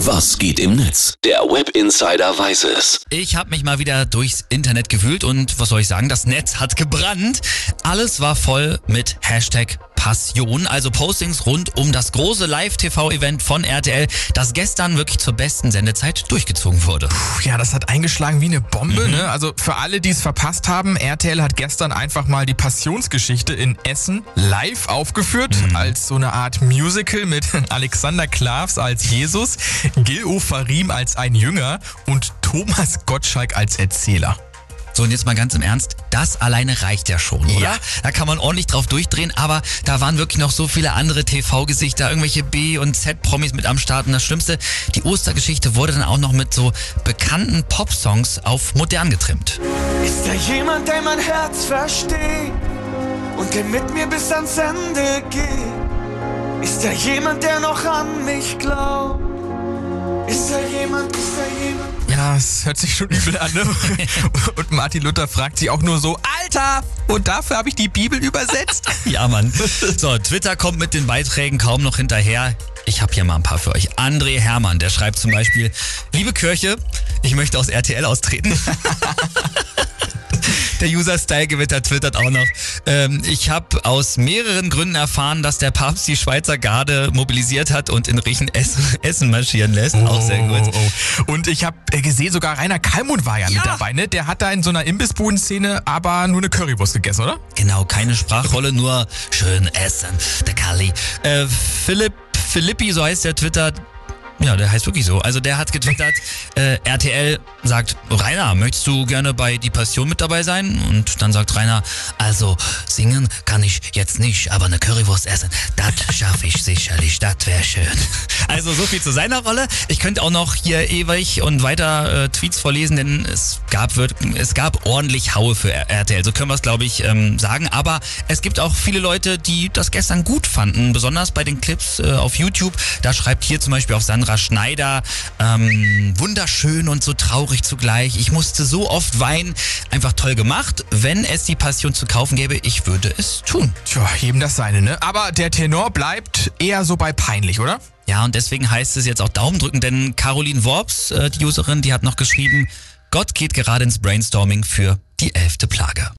Was geht im Netz? Der Web Insider weiß es. Ich habe mich mal wieder durchs Internet gewühlt und was soll ich sagen, das Netz hat gebrannt. Alles war voll mit Hashtag Passion, also Postings rund um das große Live-TV-Event von RTL, das gestern wirklich zur besten Sendezeit durchgezogen wurde. Puh, ja, das hat eingeschlagen wie eine Bombe. Ne? Also für alle, die es verpasst haben, RTL hat gestern einfach mal die Passionsgeschichte in Essen live aufgeführt, als so eine Art Musical mit Alexander Klavs als Jesus, Gil Ofarim als ein Jünger und Thomas Gottschalk als Erzähler. So, und jetzt mal ganz im Ernst, das alleine reicht ja schon, oder? Ja. Da kann man ordentlich drauf durchdrehen, aber da waren wirklich noch so viele andere TV-Gesichter, irgendwelche B- und Z-Promis mit am Start. Und das Schlimmste, die Ostergeschichte wurde dann auch noch mit so bekannten Pop-Songs auf modern getrimmt. Ist da jemand, der mein Herz versteht und der mit mir bis ans Ende geht? Ist da jemand, der noch an mich glaubt? Ist da jemand, ist da jemand? Ja, es hört sich schon übel an. Ne? Und Martin Luther fragt sich auch nur so, Alter, und dafür habe ich die Bibel übersetzt? Ja, Mann. So, Twitter kommt mit den Beiträgen kaum noch hinterher. Ich habe hier mal ein paar für euch. André Hermann, der schreibt zum Beispiel, liebe Kirche, ich möchte aus RTL austreten. Der User Style Gewitter twittert auch noch. Ähm, ich habe aus mehreren Gründen erfahren, dass der Papst die Schweizer Garde mobilisiert hat und in Riechen Essen, Essen marschieren lässt. auch sehr gut. Oh, oh. Und ich habe gesehen, sogar Rainer Kallmund war ja, mit Ja. dabei. Ne? Der hat da in so einer Imbissbuden-Szene aber nur eine Currywurst gegessen, oder? Genau, keine Sprachrolle, nur schön essen. Der Kali. Äh, Philipp, Philippi, so heißt der Twitter. Ja, der heißt wirklich so. Also der hat getwittert, äh, RTL sagt, Rainer, möchtest du gerne bei Die Passion mit dabei sein? Und dann sagt Rainer, also singen kann ich jetzt nicht, aber eine Currywurst essen, das schaffe ich sicherlich, das wäre schön. Also so viel zu seiner Rolle. Ich könnte auch noch hier ewig und weiter äh, Tweets vorlesen, denn es gab, es gab ordentlich Haue für RTL. So können wir es, glaube ich, ähm, sagen. Aber es gibt auch viele Leute, die das gestern gut fanden, besonders bei den Clips äh, auf YouTube. Da schreibt hier zum Beispiel auch Sandra Schneider, ähm, wunderschön und so traurig zugleich. Ich musste so oft weinen. Einfach toll gemacht. Wenn es die Passion zu kaufen gäbe, ich würde es tun. Tja, jedem das seine, ne? Aber der Tenor bleibt eher so bei peinlich, oder? Ja, und deswegen heißt es jetzt auch Daumen drücken, denn Caroline Worps, äh, die Userin, die hat noch geschrieben, Gott geht gerade ins Brainstorming für die elfte Plage.